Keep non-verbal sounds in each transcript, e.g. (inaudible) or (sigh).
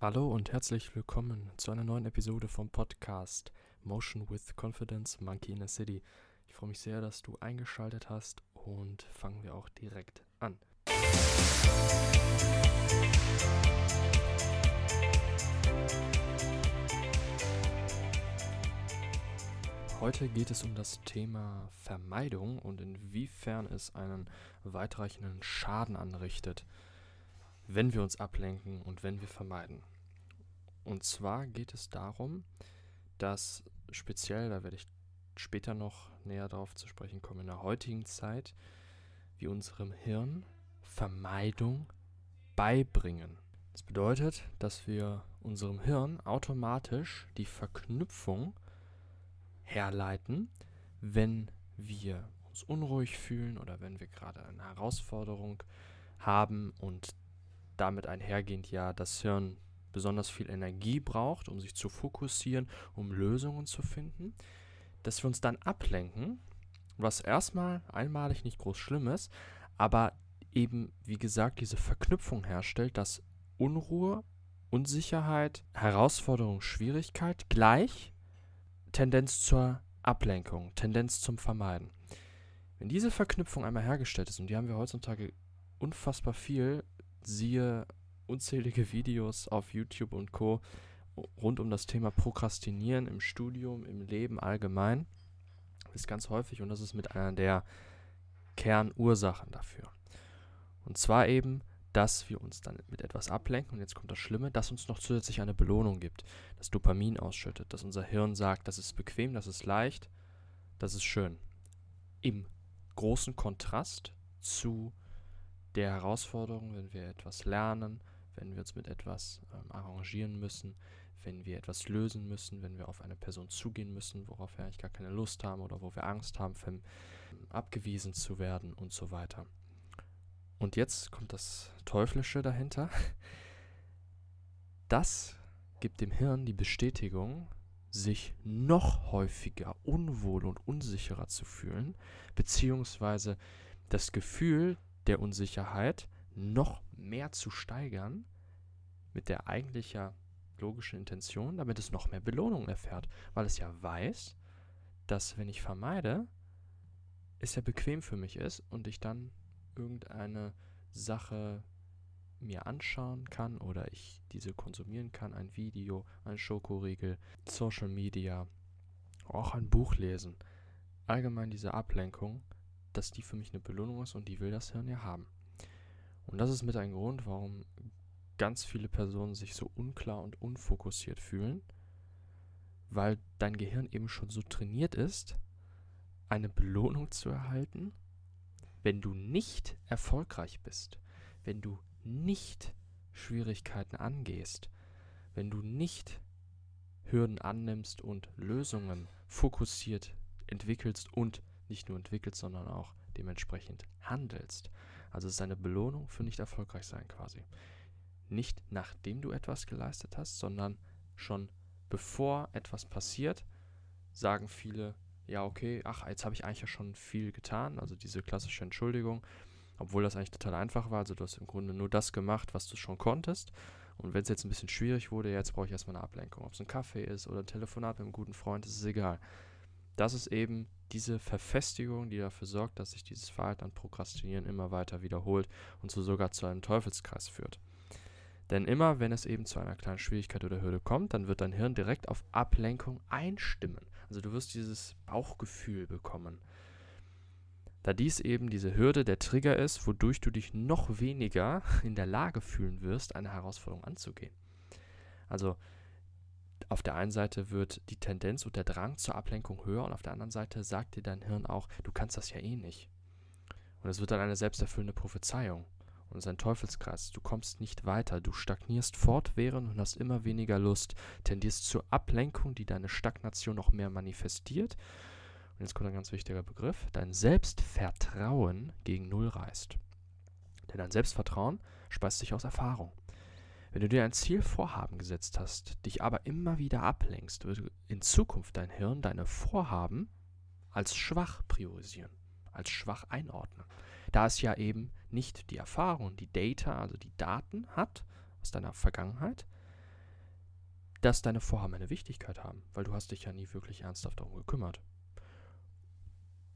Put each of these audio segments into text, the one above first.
Hallo und herzlich willkommen zu einer neuen Episode vom Podcast Motion with Confidence Monkey in a City. Ich freue mich sehr, dass du eingeschaltet hast und fangen wir auch direkt an. Heute geht es um das Thema Vermeidung und inwiefern es einen weitreichenden Schaden anrichtet, wenn wir uns ablenken und wenn wir vermeiden. Und zwar geht es darum, dass speziell, da werde ich später noch näher darauf zu sprechen kommen, in der heutigen Zeit, wir unserem Hirn Vermeidung beibringen. Das bedeutet, dass wir unserem Hirn automatisch die Verknüpfung herleiten, wenn wir uns unruhig fühlen oder wenn wir gerade eine Herausforderung haben und damit einhergehend ja das Hirn besonders viel Energie braucht, um sich zu fokussieren, um Lösungen zu finden, dass wir uns dann ablenken, was erstmal einmalig nicht groß schlimm ist, aber eben, wie gesagt, diese Verknüpfung herstellt, dass Unruhe, Unsicherheit, Herausforderung, Schwierigkeit gleich Tendenz zur Ablenkung, Tendenz zum Vermeiden. Wenn diese Verknüpfung einmal hergestellt ist, und die haben wir heutzutage unfassbar viel, siehe unzählige Videos auf YouTube und Co. rund um das Thema Prokrastinieren im Studium, im Leben allgemein, ist ganz häufig und das ist mit einer der Kernursachen dafür. Und zwar eben dass wir uns dann mit etwas ablenken, und jetzt kommt das Schlimme, dass uns noch zusätzlich eine Belohnung gibt, das Dopamin ausschüttet, dass unser Hirn sagt, das ist bequem, das ist leicht, das ist schön. Im großen Kontrast zu der Herausforderung, wenn wir etwas lernen, wenn wir uns mit etwas ähm, arrangieren müssen, wenn wir etwas lösen müssen, wenn wir auf eine Person zugehen müssen, worauf wir eigentlich gar keine Lust haben oder wo wir Angst haben, abgewiesen zu werden und so weiter. Und jetzt kommt das Teuflische dahinter. (laughs) Das gibt dem Hirn die Bestätigung, sich noch häufiger unwohl und unsicherer zu fühlen, beziehungsweise das Gefühl der Unsicherheit noch mehr zu steigern, mit der eigentlicher logischen Intention, damit es noch mehr Belohnung erfährt, weil es ja weiß, dass wenn ich vermeide, es ja bequem für mich ist und ich dann irgendeine Sache mir anschauen kann oder ich diese konsumieren kann, ein Video, ein Schokoriegel, Social Media, auch ein Buch lesen. Allgemein diese Ablenkung, dass die für mich eine Belohnung ist und die will das Hirn ja haben. Und das ist mit ein Grund, warum ganz viele Personen sich so unklar und unfokussiert fühlen, weil dein Gehirn eben schon so trainiert ist, eine Belohnung zu erhalten wenn du nicht erfolgreich bist, wenn du nicht Schwierigkeiten angehst, wenn du nicht Hürden annimmst und Lösungen fokussiert entwickelst und nicht nur entwickelst, sondern auch dementsprechend handelst. Also es ist eine Belohnung für nicht erfolgreich sein quasi. Nicht nachdem du etwas geleistet hast, sondern schon bevor etwas passiert, sagen viele, ja, okay, ach, jetzt habe ich eigentlich ja schon viel getan, also diese klassische Entschuldigung, obwohl das eigentlich total einfach war, also du hast im Grunde nur das gemacht, was du schon konntest. Und wenn es jetzt ein bisschen schwierig wurde, jetzt brauche ich erstmal eine Ablenkung. Ob es ein Kaffee ist oder ein Telefonat mit einem guten Freund, ist es egal. Das ist eben diese Verfestigung, die dafür sorgt, dass sich dieses Verhalten an Prokrastinieren immer weiter wiederholt und so sogar zu einem Teufelskreis führt. Denn immer, wenn es eben zu einer kleinen Schwierigkeit oder Hürde kommt, dann wird dein Hirn direkt auf Ablenkung einstimmen. Also du wirst dieses Bauchgefühl bekommen. Da dies eben diese Hürde der Trigger ist, wodurch du dich noch weniger (laughs) in der Lage fühlen wirst, eine Herausforderung anzugehen. Also auf der einen Seite wird die Tendenz und der Drang zur Ablenkung höher und auf der anderen Seite sagt dir dein Hirn auch, du kannst das ja eh nicht. Und es wird dann eine selbsterfüllende Prophezeiung und es ist ein Teufelskreis. Du kommst nicht weiter, du stagnierst fortwährend und hast immer weniger Lust, tendierst zur Ablenkung, die deine Stagnation noch mehr manifestiert. Und jetzt kommt ein ganz wichtiger Begriff, dein Selbstvertrauen gegen Null reißt. Denn dein Selbstvertrauen speist sich aus Erfahrung. Wenn du dir ein Ziel Vorhaben gesetzt hast, dich aber immer wieder ablenkst, wird in Zukunft dein Hirn deine Vorhaben als schwach priorisieren, als schwach einordnen da es ja eben nicht die Erfahrung, die Data, also die Daten hat aus deiner Vergangenheit, dass deine Vorhaben eine Wichtigkeit haben, weil du hast dich ja nie wirklich ernsthaft darum gekümmert.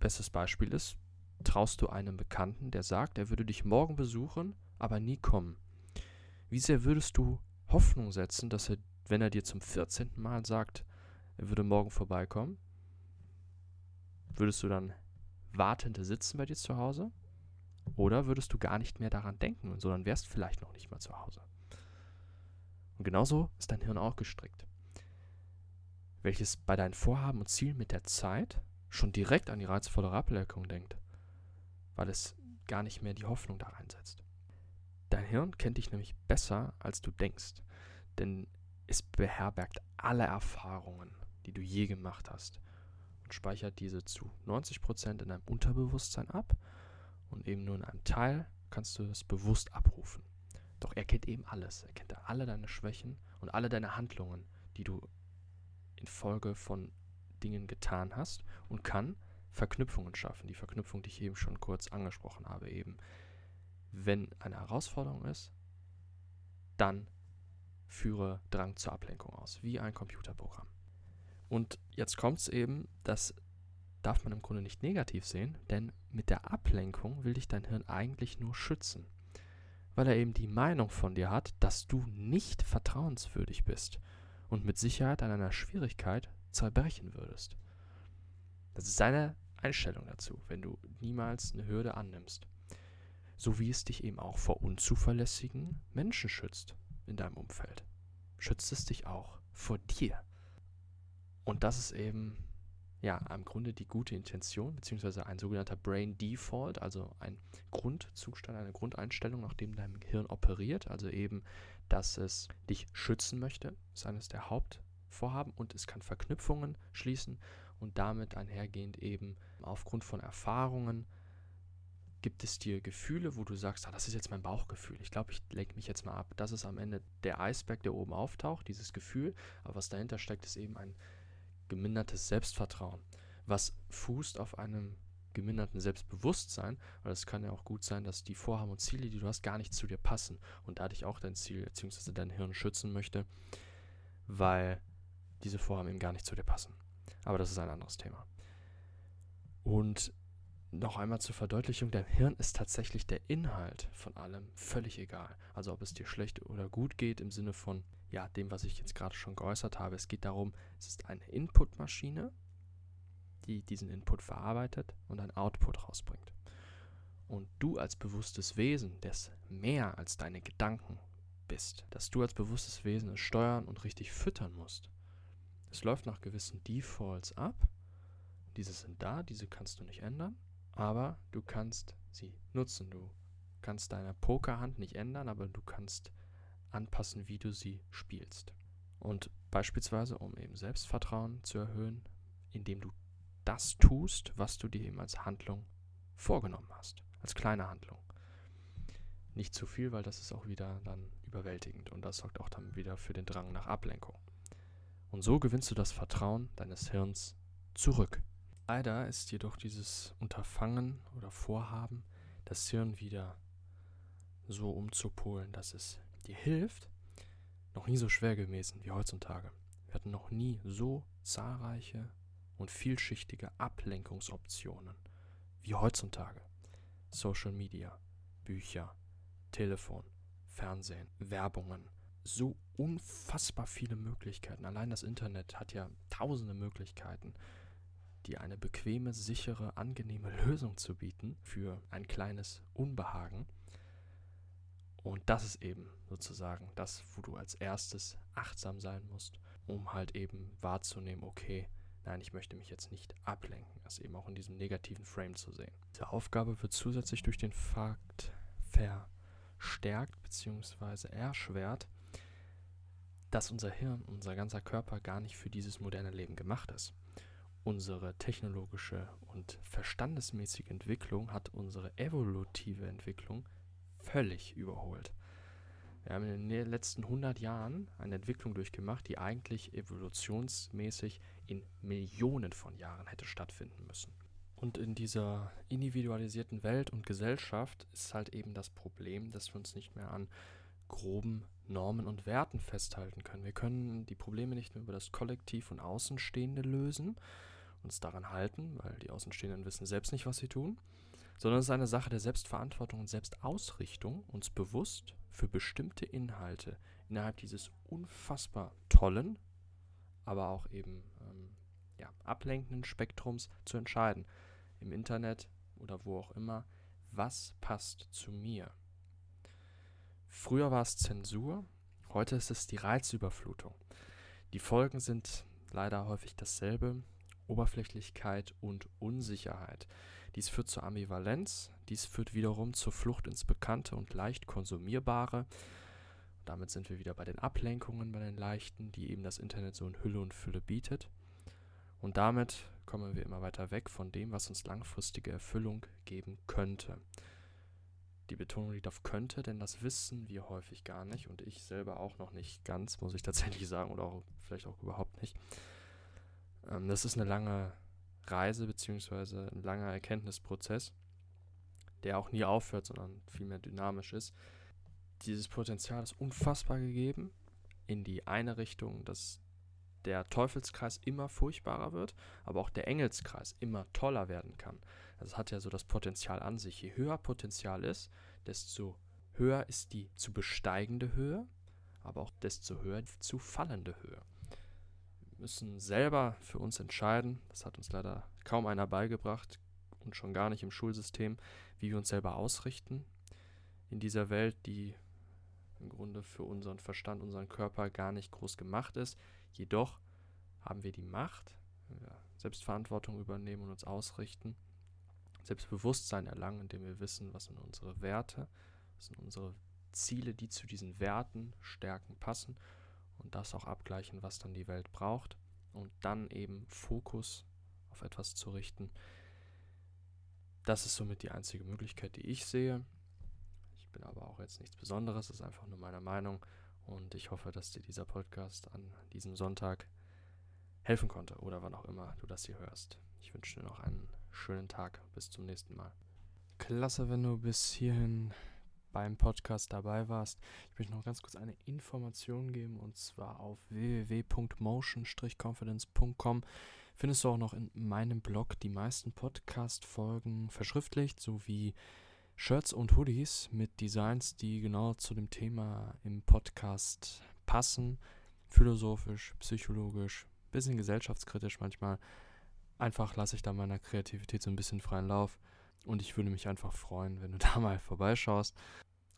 Bestes Beispiel ist, traust du einem Bekannten, der sagt, er würde dich morgen besuchen, aber nie kommen. Wie sehr würdest du Hoffnung setzen, dass er, wenn er dir zum 14. Mal sagt, er würde morgen vorbeikommen, würdest du dann wartend sitzen bei dir zu Hause? Oder würdest du gar nicht mehr daran denken, sondern wärst vielleicht noch nicht mal zu Hause? Und genauso ist dein Hirn auch gestrickt, welches bei deinen Vorhaben und Zielen mit der Zeit schon direkt an die reizvolle Ablenkung denkt, weil es gar nicht mehr die Hoffnung da reinsetzt. Dein Hirn kennt dich nämlich besser, als du denkst, denn es beherbergt alle Erfahrungen, die du je gemacht hast und speichert diese zu 90% in deinem Unterbewusstsein ab und eben nur in einem Teil kannst du es bewusst abrufen. Doch er kennt eben alles. Er kennt alle deine Schwächen und alle deine Handlungen, die du infolge von Dingen getan hast und kann Verknüpfungen schaffen. Die Verknüpfung, die ich eben schon kurz angesprochen habe, eben. Wenn eine Herausforderung ist, dann führe Drang zur Ablenkung aus, wie ein Computerprogramm. Und jetzt kommt es eben, das darf man im Grunde nicht negativ sehen, denn mit der Ablenkung will dich dein Hirn eigentlich nur schützen, weil er eben die Meinung von dir hat, dass du nicht vertrauenswürdig bist und mit Sicherheit an einer Schwierigkeit zerbrechen würdest. Das ist seine Einstellung dazu, wenn du niemals eine Hürde annimmst. So wie es dich eben auch vor unzuverlässigen Menschen schützt in deinem Umfeld. Schützt es dich auch vor dir. Und das ist eben, ja, im Grunde die gute Intention, beziehungsweise ein sogenannter Brain Default, also ein Grundzustand, eine Grundeinstellung, nach dem dein Hirn operiert, also eben, dass es dich schützen möchte, ist eines der Hauptvorhaben und es kann Verknüpfungen schließen und damit einhergehend eben aufgrund von Erfahrungen gibt es dir Gefühle, wo du sagst, ah, das ist jetzt mein Bauchgefühl. Ich glaube, ich lenke mich jetzt mal ab. Das ist am Ende der Eisberg, der oben auftaucht, dieses Gefühl. Aber was dahinter steckt, ist eben ein gemindertes Selbstvertrauen, was fußt auf einem geminderten Selbstbewusstsein, weil es kann ja auch gut sein, dass die Vorhaben und Ziele, die du hast, gar nicht zu dir passen und dadurch auch dein Ziel bzw. dein Hirn schützen möchte, weil diese Vorhaben eben gar nicht zu dir passen. Aber das ist ein anderes Thema. Und noch einmal zur Verdeutlichung, dein Hirn ist tatsächlich der Inhalt von allem völlig egal. Also ob es dir schlecht oder gut geht im Sinne von, ja, dem, was ich jetzt gerade schon geäußert habe. Es geht darum, es ist eine Inputmaschine, die diesen Input verarbeitet und ein Output rausbringt. Und du als bewusstes Wesen, das mehr als deine Gedanken bist, dass du als bewusstes Wesen es steuern und richtig füttern musst. Es läuft nach gewissen Defaults ab. Diese sind da, diese kannst du nicht ändern. Aber du kannst sie nutzen. Du kannst deine Pokerhand nicht ändern, aber du kannst anpassen, wie du sie spielst. Und beispielsweise, um eben Selbstvertrauen zu erhöhen, indem du das tust, was du dir eben als Handlung vorgenommen hast, als kleine Handlung. Nicht zu viel, weil das ist auch wieder dann überwältigend und das sorgt auch dann wieder für den Drang nach Ablenkung. Und so gewinnst du das Vertrauen deines Hirns zurück. Leider ist jedoch dieses Unterfangen oder Vorhaben, das Hirn wieder so umzupolen, dass es dir hilft, noch nie so schwer gewesen wie heutzutage. Wir hatten noch nie so zahlreiche und vielschichtige Ablenkungsoptionen wie heutzutage. Social Media, Bücher, Telefon, Fernsehen, Werbungen. So unfassbar viele Möglichkeiten. Allein das Internet hat ja tausende Möglichkeiten dir eine bequeme, sichere, angenehme Lösung zu bieten für ein kleines Unbehagen. Und das ist eben sozusagen das, wo du als erstes achtsam sein musst, um halt eben wahrzunehmen, okay, nein, ich möchte mich jetzt nicht ablenken, das eben auch in diesem negativen Frame zu sehen. Diese Aufgabe wird zusätzlich durch den Fakt verstärkt bzw. erschwert, dass unser Hirn, unser ganzer Körper gar nicht für dieses moderne Leben gemacht ist unsere technologische und verstandesmäßige Entwicklung hat unsere evolutive Entwicklung völlig überholt. Wir haben in den letzten 100 Jahren eine Entwicklung durchgemacht, die eigentlich evolutionsmäßig in Millionen von Jahren hätte stattfinden müssen. Und in dieser individualisierten Welt und Gesellschaft ist halt eben das Problem, dass wir uns nicht mehr an groben Normen und Werten festhalten können. Wir können die Probleme nicht nur über das Kollektiv und Außenstehende lösen, uns daran halten, weil die Außenstehenden wissen selbst nicht, was sie tun, sondern es ist eine Sache der Selbstverantwortung und Selbstausrichtung, uns bewusst für bestimmte Inhalte innerhalb dieses unfassbar tollen, aber auch eben ähm, ja, ablenkenden Spektrums zu entscheiden. Im Internet oder wo auch immer, was passt zu mir. Früher war es Zensur, heute ist es die Reizüberflutung. Die Folgen sind leider häufig dasselbe, Oberflächlichkeit und Unsicherheit. Dies führt zur Ambivalenz, dies führt wiederum zur Flucht ins Bekannte und leicht konsumierbare. Damit sind wir wieder bei den Ablenkungen, bei den leichten, die eben das Internet so in Hülle und Fülle bietet. Und damit kommen wir immer weiter weg von dem, was uns langfristige Erfüllung geben könnte. Die Betonung liegt auf könnte, denn das wissen wir häufig gar nicht und ich selber auch noch nicht ganz, muss ich (laughs) tatsächlich sagen, oder auch vielleicht auch überhaupt nicht. Ähm, das ist eine lange Reise beziehungsweise ein langer Erkenntnisprozess, der auch nie aufhört, sondern vielmehr dynamisch ist. Dieses Potenzial ist unfassbar gegeben in die eine Richtung, dass der Teufelskreis immer furchtbarer wird, aber auch der Engelskreis immer toller werden kann. Das hat ja so das Potenzial an sich. Je höher Potenzial ist, desto höher ist die zu besteigende Höhe, aber auch desto höher die zu fallende Höhe müssen selber für uns entscheiden. Das hat uns leider kaum einer beigebracht und schon gar nicht im Schulsystem, wie wir uns selber ausrichten in dieser Welt, die im Grunde für unseren Verstand, unseren Körper gar nicht groß gemacht ist. Jedoch haben wir die Macht, wenn wir Selbstverantwortung übernehmen und uns ausrichten, Selbstbewusstsein erlangen, indem wir wissen, was sind unsere Werte, was sind unsere Ziele, die zu diesen Werten, Stärken passen und das auch abgleichen, was dann die Welt braucht und dann eben Fokus auf etwas zu richten. Das ist somit die einzige Möglichkeit, die ich sehe. Ich bin aber auch jetzt nichts Besonderes, das ist einfach nur meine Meinung und ich hoffe, dass dir dieser Podcast an diesem Sonntag helfen konnte oder wann auch immer du das hier hörst. Ich wünsche dir noch einen schönen Tag. Bis zum nächsten Mal. Klasse, wenn du bis hierhin beim Podcast dabei warst. Ich möchte noch ganz kurz eine Information geben und zwar auf www.motion-confidence.com findest du auch noch in meinem Blog die meisten Podcast-Folgen verschriftlicht sowie Shirts und Hoodies mit Designs, die genau zu dem Thema im Podcast passen. Philosophisch, psychologisch, bisschen gesellschaftskritisch manchmal. Einfach lasse ich da meiner Kreativität so ein bisschen freien Lauf. Und ich würde mich einfach freuen, wenn du (laughs) da mal vorbeischaust.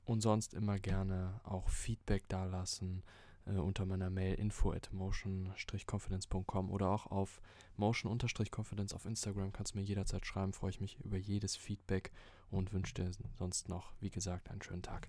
Und sonst immer gerne auch Feedback dalassen äh, unter meiner Mail info at motion-confidence.com oder auch auf motion-confidence auf Instagram kannst du mir jederzeit schreiben. Freue ich mich über jedes Feedback und wünsche dir sonst noch, wie gesagt, einen schönen Tag.